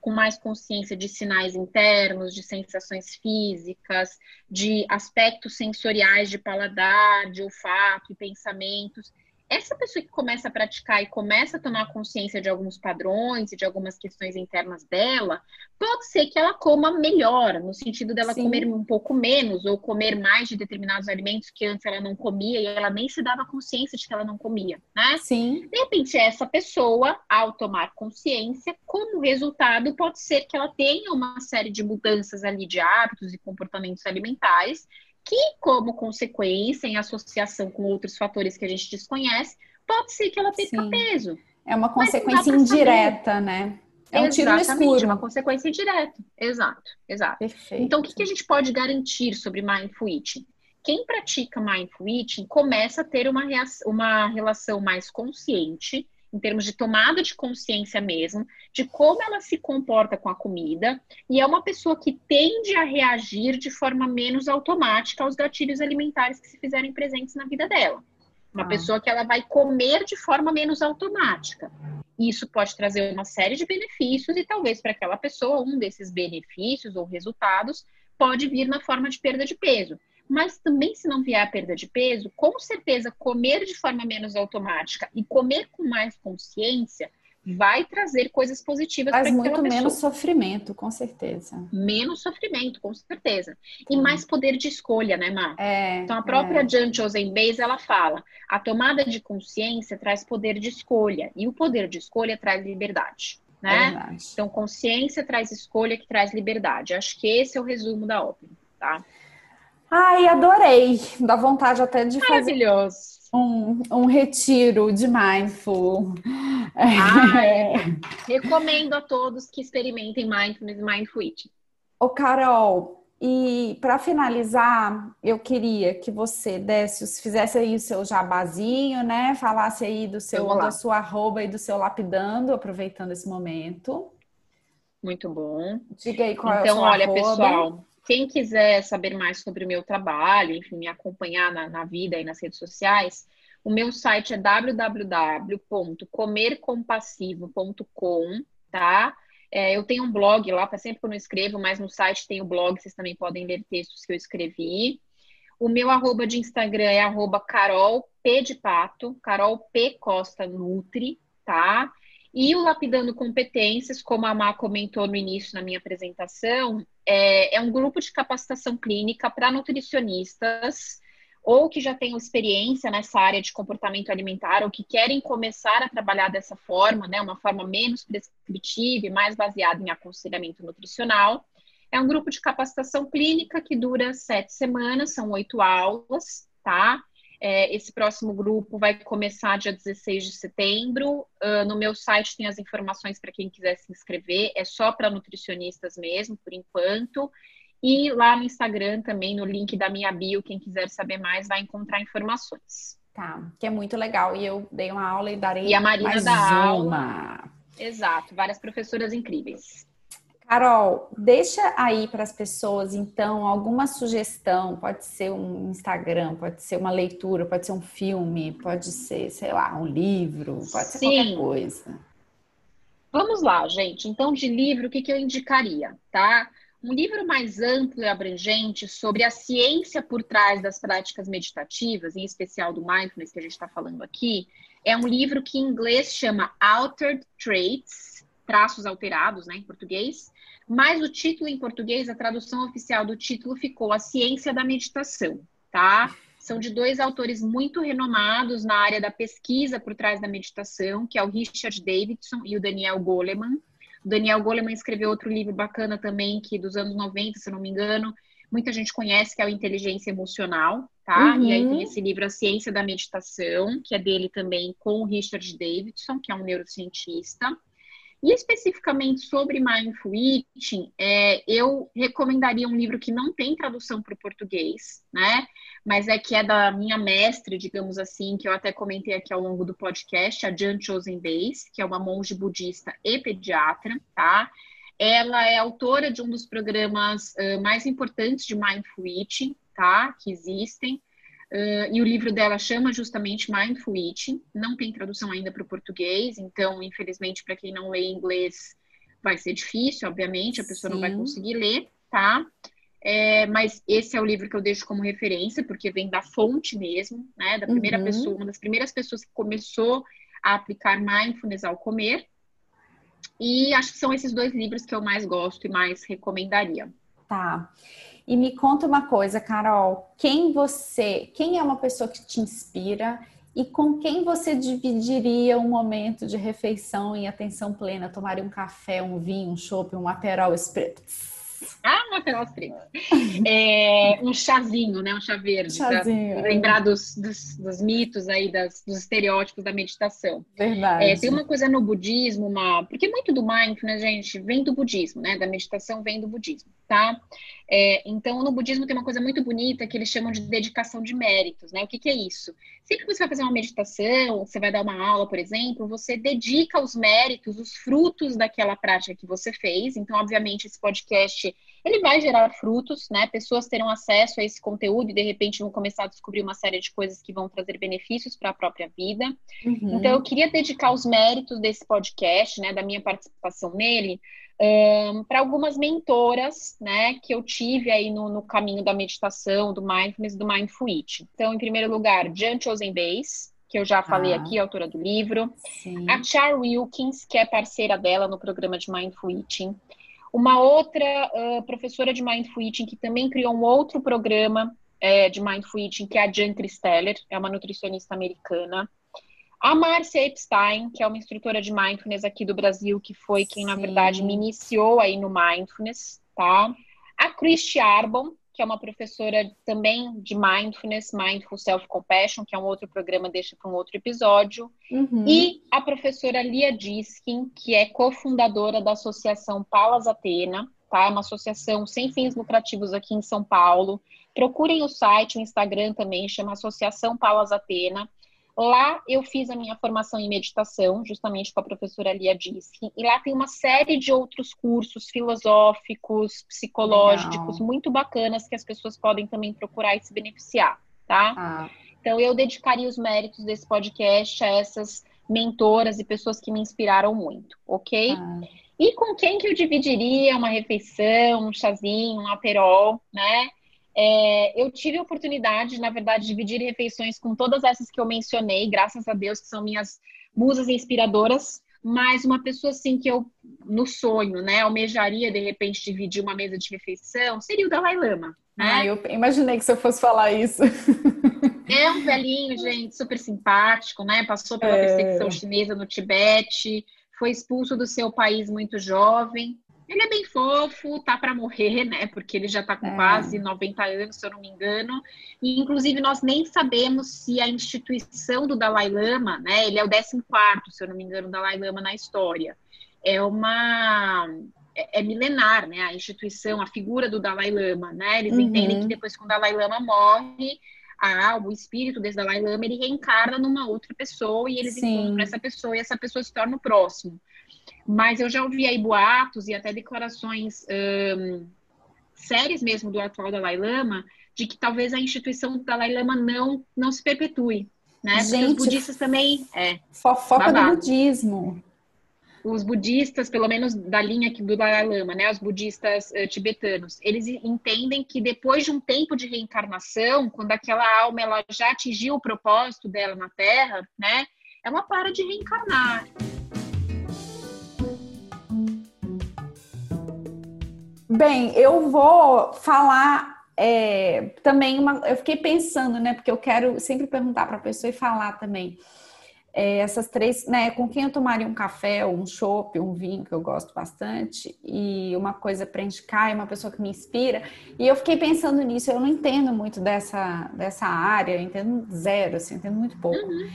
com mais consciência de sinais internos, de sensações físicas, de aspectos sensoriais de paladar, de olfato e pensamentos essa pessoa que começa a praticar e começa a tomar consciência de alguns padrões e de algumas questões internas dela, pode ser que ela coma melhor, no sentido dela Sim. comer um pouco menos ou comer mais de determinados alimentos que antes ela não comia e ela nem se dava consciência de que ela não comia, né? Sim. De repente, essa pessoa, ao tomar consciência, como resultado, pode ser que ela tenha uma série de mudanças ali de hábitos e comportamentos alimentares que, como consequência, em associação com outros fatores que a gente desconhece, pode ser que ela perca Sim. peso. É uma consequência indireta, saber. né? É um tiro no escuro. uma consequência indireta. Exato, exato. Perfeito. Então, o que, que a gente pode garantir sobre mindful eating? Quem pratica mindful eating começa a ter uma, uma relação mais consciente em termos de tomada de consciência mesmo, de como ela se comporta com a comida, e é uma pessoa que tende a reagir de forma menos automática aos gatilhos alimentares que se fizerem presentes na vida dela. Uma ah. pessoa que ela vai comer de forma menos automática. Isso pode trazer uma série de benefícios e talvez para aquela pessoa um desses benefícios ou resultados pode vir na forma de perda de peso. Mas também, se não vier a perda de peso, com certeza comer de forma menos automática e comer com mais consciência vai trazer coisas positivas para aquela muito menos sofrimento, com certeza. Menos sofrimento, com certeza. E hum. mais poder de escolha, né, Mar? É, então, a própria é. Jan Chosen ela fala, a tomada de consciência traz poder de escolha, e o poder de escolha traz liberdade, né? É então, consciência traz escolha, que traz liberdade. Acho que esse é o resumo da ópera, tá? Ai, adorei. Dá vontade até de Maravilhoso. fazer um, um retiro de mindful. Ai, recomendo a todos que experimentem mindfulness e mindful eating. Ô, Carol, e para finalizar, eu queria que você desse, fizesse aí o seu jabazinho, né? Falasse aí do seu, da sua arroba e do seu lapidando, aproveitando esse momento. Muito bom. Diga aí qual então, é o seu olha, arroba. pessoal, quem quiser saber mais sobre o meu trabalho, enfim, me acompanhar na, na vida e nas redes sociais, o meu site é www.comercompassivo.com, tá? É, eu tenho um blog lá, faz sempre que eu não escrevo, mas no site tem o blog, vocês também podem ler textos que eu escrevi. O meu arroba de Instagram é arroba Carol P de Pato, Carol P Costa Nutri, tá? E o Lapidando Competências, como a Má comentou no início na minha apresentação, é, é um grupo de capacitação clínica para nutricionistas ou que já tenham experiência nessa área de comportamento alimentar ou que querem começar a trabalhar dessa forma, né, uma forma menos prescritiva e mais baseada em aconselhamento nutricional. É um grupo de capacitação clínica que dura sete semanas, são oito aulas, tá? É, esse próximo grupo vai começar dia 16 de setembro. Uh, no meu site tem as informações para quem quiser se inscrever. É só para nutricionistas mesmo, por enquanto. E lá no Instagram também, no link da minha bio, quem quiser saber mais vai encontrar informações. Tá, que é muito legal. E eu dei uma aula e darei e a Marina mais da uma. Aula. Exato, várias professoras incríveis. Carol, deixa aí para as pessoas, então, alguma sugestão. Pode ser um Instagram, pode ser uma leitura, pode ser um filme, pode ser, sei lá, um livro, pode ser Sim. qualquer coisa. Vamos lá, gente. Então, de livro, o que, que eu indicaria, tá? Um livro mais amplo e abrangente sobre a ciência por trás das práticas meditativas, em especial do mindfulness que a gente está falando aqui, é um livro que em inglês chama Altered Traits, traços alterados, né, em português, mas o título em português, a tradução oficial do título ficou A Ciência da Meditação, tá? São de dois autores muito renomados na área da pesquisa por trás da meditação, que é o Richard Davidson e o Daniel Goleman. O Daniel Goleman escreveu outro livro bacana também, que dos anos 90, se eu não me engano, muita gente conhece, que é o Inteligência Emocional, tá? Uhum. E aí tem uhum. esse livro A Ciência da Meditação, que é dele também com o Richard Davidson, que é um neurocientista. E especificamente sobre mindful eating, é, eu recomendaria um livro que não tem tradução para o português, né? Mas é que é da minha mestre, digamos assim, que eu até comentei aqui ao longo do podcast, a Jan Chosen Base, que é uma monge budista e pediatra, tá? Ela é autora de um dos programas uh, mais importantes de mindful eating, tá? Que existem. Uh, e o livro dela chama justamente Mindful Eating, não tem tradução ainda para o português, então, infelizmente, para quem não lê inglês, vai ser difícil, obviamente, a pessoa Sim. não vai conseguir ler, tá? É, mas esse é o livro que eu deixo como referência, porque vem da fonte mesmo, né? Da primeira uhum. pessoa, uma das primeiras pessoas que começou a aplicar mindfulness ao comer. E acho que são esses dois livros que eu mais gosto e mais recomendaria. Tá. E me conta uma coisa, Carol, quem você, quem é uma pessoa que te inspira e com quem você dividiria um momento de refeição em atenção plena? Tomaria um café, um vinho, um chopp, um aperol spritz? Ah, um aperol spritz. É, um chazinho, né? Um chá verde. Chazinho. Pra é. lembrar dos, dos, dos, mitos aí, das, dos estereótipos da meditação. Verdade. É, tem uma coisa no budismo, uma... porque muito do mindfulness, gente, vem do budismo, né? Da meditação vem do budismo, tá? É, então, no budismo tem uma coisa muito bonita que eles chamam de dedicação de méritos, né? O que, que é isso? Sempre que você vai fazer uma meditação, você vai dar uma aula, por exemplo, você dedica os méritos, os frutos daquela prática que você fez. Então, obviamente, esse podcast ele vai gerar frutos, né? Pessoas terão acesso a esse conteúdo e de repente vão começar a descobrir uma série de coisas que vão trazer benefícios para a própria vida. Uhum. Então, eu queria dedicar os méritos desse podcast, né, da minha participação nele, um, para algumas mentoras, né, que eu tive aí no, no, caminho da meditação, do mindfulness, do mindful eating. Então, em primeiro lugar, Jan Chosen Base, que eu já falei ah, aqui, autora do livro. Sim. A Char Wilkins, que é parceira dela no programa de mindful eating. Uma outra uh, professora de mindful eating que também criou um outro programa é, de mindful eating, que é a Jan Kristeller, é uma nutricionista americana. A Marcia Epstein, que é uma instrutora de mindfulness aqui do Brasil, que foi quem, Sim. na verdade, me iniciou aí no mindfulness, tá? A Christy Arbon, que é uma professora também de mindfulness, Mindful Self-Compassion, que é um outro programa, deixa para um outro episódio. Uhum. E a professora Lia Diskin, que é cofundadora da Associação Palas Atena, tá? É uma associação sem fins lucrativos aqui em São Paulo. Procurem o site, o Instagram também, chama Associação Palas Atena. Lá eu fiz a minha formação em meditação, justamente com a professora Lia Diskin, e lá tem uma série de outros cursos filosóficos, psicológicos, Legal. muito bacanas que as pessoas podem também procurar e se beneficiar, tá? Ah. Então eu dedicaria os méritos desse podcast a essas mentoras e pessoas que me inspiraram muito, ok? Ah. E com quem que eu dividiria uma refeição, um chazinho, um aperol, né? É, eu tive a oportunidade, na verdade, de dividir refeições com todas essas que eu mencionei, graças a Deus, que são minhas musas inspiradoras, mas uma pessoa assim que eu, no sonho, né, almejaria de repente dividir uma mesa de refeição, seria o Dalai Lama. Né? Ah, eu imaginei que você fosse falar isso. É um velhinho, gente, super simpático, né? Passou pela é... perseguição chinesa no Tibete, foi expulso do seu país muito jovem, ele é bem fofo, tá para morrer, né? Porque ele já tá com é. quase 90 anos, se eu não me engano. E, inclusive, nós nem sabemos se a instituição do Dalai Lama, né? Ele é o 14, se eu não me engano, Dalai Lama na história. É uma. É, é milenar, né? A instituição, a figura do Dalai Lama, né? Eles uhum. entendem que depois que o Dalai Lama morre, a alma, o espírito desse Dalai Lama, ele reencarna numa outra pessoa e eles Sim. encontram essa pessoa e essa pessoa se torna o próximo. Mas eu já ouvi aí boatos e até declarações um, sérias mesmo do atual Dalai Lama de que talvez a instituição do Dalai Lama não, não se perpetue. Né? Gente, Porque os budistas também. É, fofoca babado. do budismo. Os budistas, pelo menos da linha do Dalai Lama, né, os budistas uh, tibetanos, eles entendem que depois de um tempo de reencarnação, quando aquela alma ela já atingiu o propósito dela na Terra, né, ela para de reencarnar. Bem, eu vou falar é, também uma. Eu fiquei pensando, né? Porque eu quero sempre perguntar para a pessoa e falar também. É, essas três, né? Com quem eu tomaria um café, um chopp, um vinho, que eu gosto bastante, e uma coisa para indicar, uma pessoa que me inspira. E eu fiquei pensando nisso, eu não entendo muito dessa, dessa área, eu entendo zero, assim, entendo muito pouco. Uhum.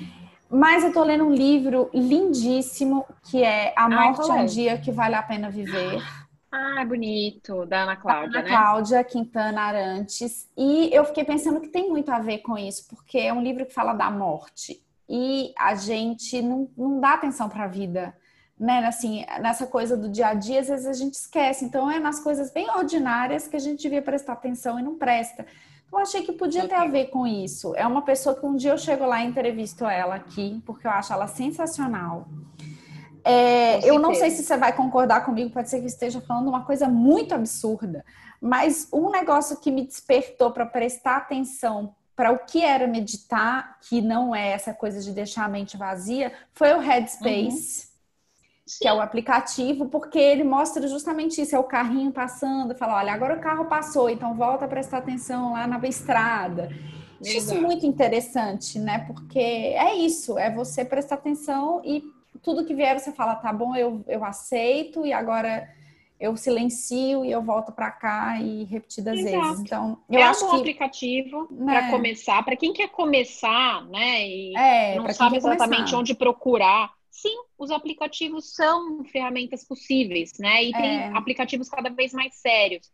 Mas eu tô lendo um livro lindíssimo que é A Morte é um Dia que Vale a Pena Viver. Ah, bonito, da Ana Cláudia, da Ana né? Cláudia Quintana Arantes. E eu fiquei pensando que tem muito a ver com isso, porque é um livro que fala da morte. E a gente não, não dá atenção para a vida, né? Assim, nessa coisa do dia a dia, às vezes a gente esquece. Então, é nas coisas bem ordinárias que a gente devia prestar atenção e não presta. Eu achei que podia ter a ver com isso. É uma pessoa que um dia eu chego lá e entrevisto ela aqui, porque eu acho ela sensacional. É, eu não sei se você vai concordar comigo, pode ser que eu esteja falando uma coisa muito absurda, mas um negócio que me despertou para prestar atenção para o que era meditar, que não é essa coisa de deixar a mente vazia, foi o Headspace. Uhum. Que é o aplicativo, porque ele mostra justamente isso: é o carrinho passando, fala, olha, agora o carro passou, então volta a prestar atenção lá na estrada. Isso é muito interessante, né? Porque é isso, é você prestar atenção e tudo que vier você fala, tá bom, eu, eu aceito e agora eu silencio e eu volto para cá e repetidas Exato. vezes. Então, eu é acho um que aplicativo né? para começar, para quem quer começar, né, e é, não sabe exatamente começar. onde procurar. Sim, os aplicativos são ferramentas possíveis, né? E tem é. aplicativos cada vez mais sérios.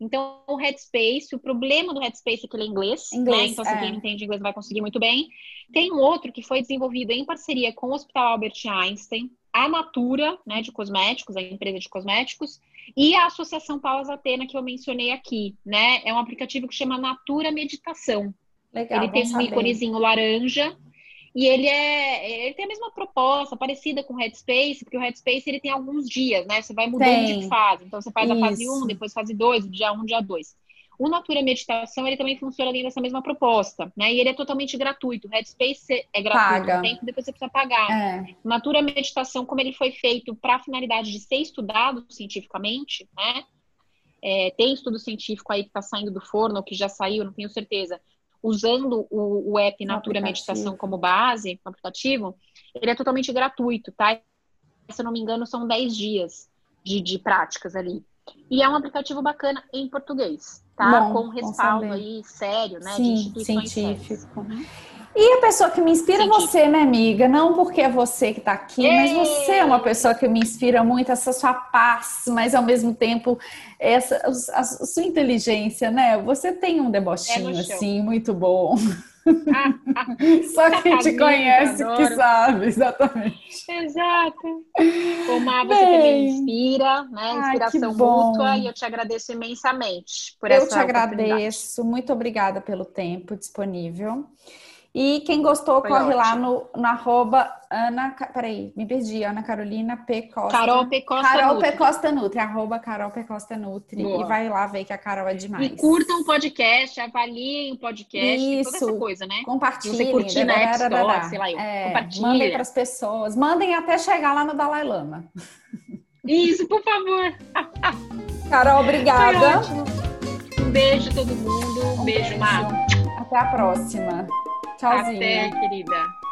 Então, o Headspace, o problema do Headspace é que ele é inglês, né? inglês né? Então, se é. quem não entende inglês vai conseguir muito bem. Tem um outro que foi desenvolvido em parceria com o Hospital Albert Einstein, a Natura, né, de cosméticos, a empresa de cosméticos, e a Associação Palas Atena, que eu mencionei aqui, né? É um aplicativo que chama Natura Meditação. Legal, ele tem um íconezinho laranja E ele é, ele tem a mesma proposta, parecida com o Headspace, porque o Headspace ele tem alguns dias, né? Você vai mudando tem. de fase. Então você faz Isso. a fase 1, depois fase 2, dia 1, dia 2. O Natura Meditação, ele também funciona dentro dessa mesma proposta, né? E ele é totalmente gratuito. O Headspace é gratuito, Paga. tempo, depois você precisa pagar. É. Natura Meditação, como ele foi feito para a finalidade de ser estudado cientificamente, né? É, tem estudo científico aí que está saindo do forno, ou que já saiu, não tenho certeza, usando o, o app Natura Meditação como base, o aplicativo, ele é totalmente gratuito, tá? Se eu não me engano, são 10 dias de, de práticas ali. E é um aplicativo bacana em português, tá? Bom, com respaldo aí sério, né? Sim, de instituições científico. Uhum. E a pessoa que me inspira é você, minha amiga. Não porque é você que está aqui, Ei! mas você é uma pessoa que me inspira muito, essa sua paz, mas ao mesmo tempo essa a, a sua inteligência, né? Você tem um debochinho é assim muito bom. Só quem te conhece que sabe, exatamente. Exato. Omar, você Bem, também inspira, né? Inspiração mútua, e eu te agradeço imensamente por eu essa Eu te agradeço, muito obrigada pelo tempo disponível. E quem gostou, Foi corre ótimo. lá no, no arroba Ana. Peraí, me perdi. Ana Carolina P. Costa. Carol P. Costa Carol Nutri. P. Costa Nutri. Arroba Carol P. Costa Nutri. Boa. E vai lá ver que a Carol é demais. E curtam o podcast, avaliem o podcast, Isso. toda essa coisa, né? Compartilhem. Você curtir na App Store, sei lá, é, Mandem para as pessoas. Mandem até chegar lá no Dalai Lama. Isso, por favor. Carol, obrigada. Um beijo todo mundo. Um, um beijo, beijo. Mar. Até a próxima. Tchauzinho. Até, querida.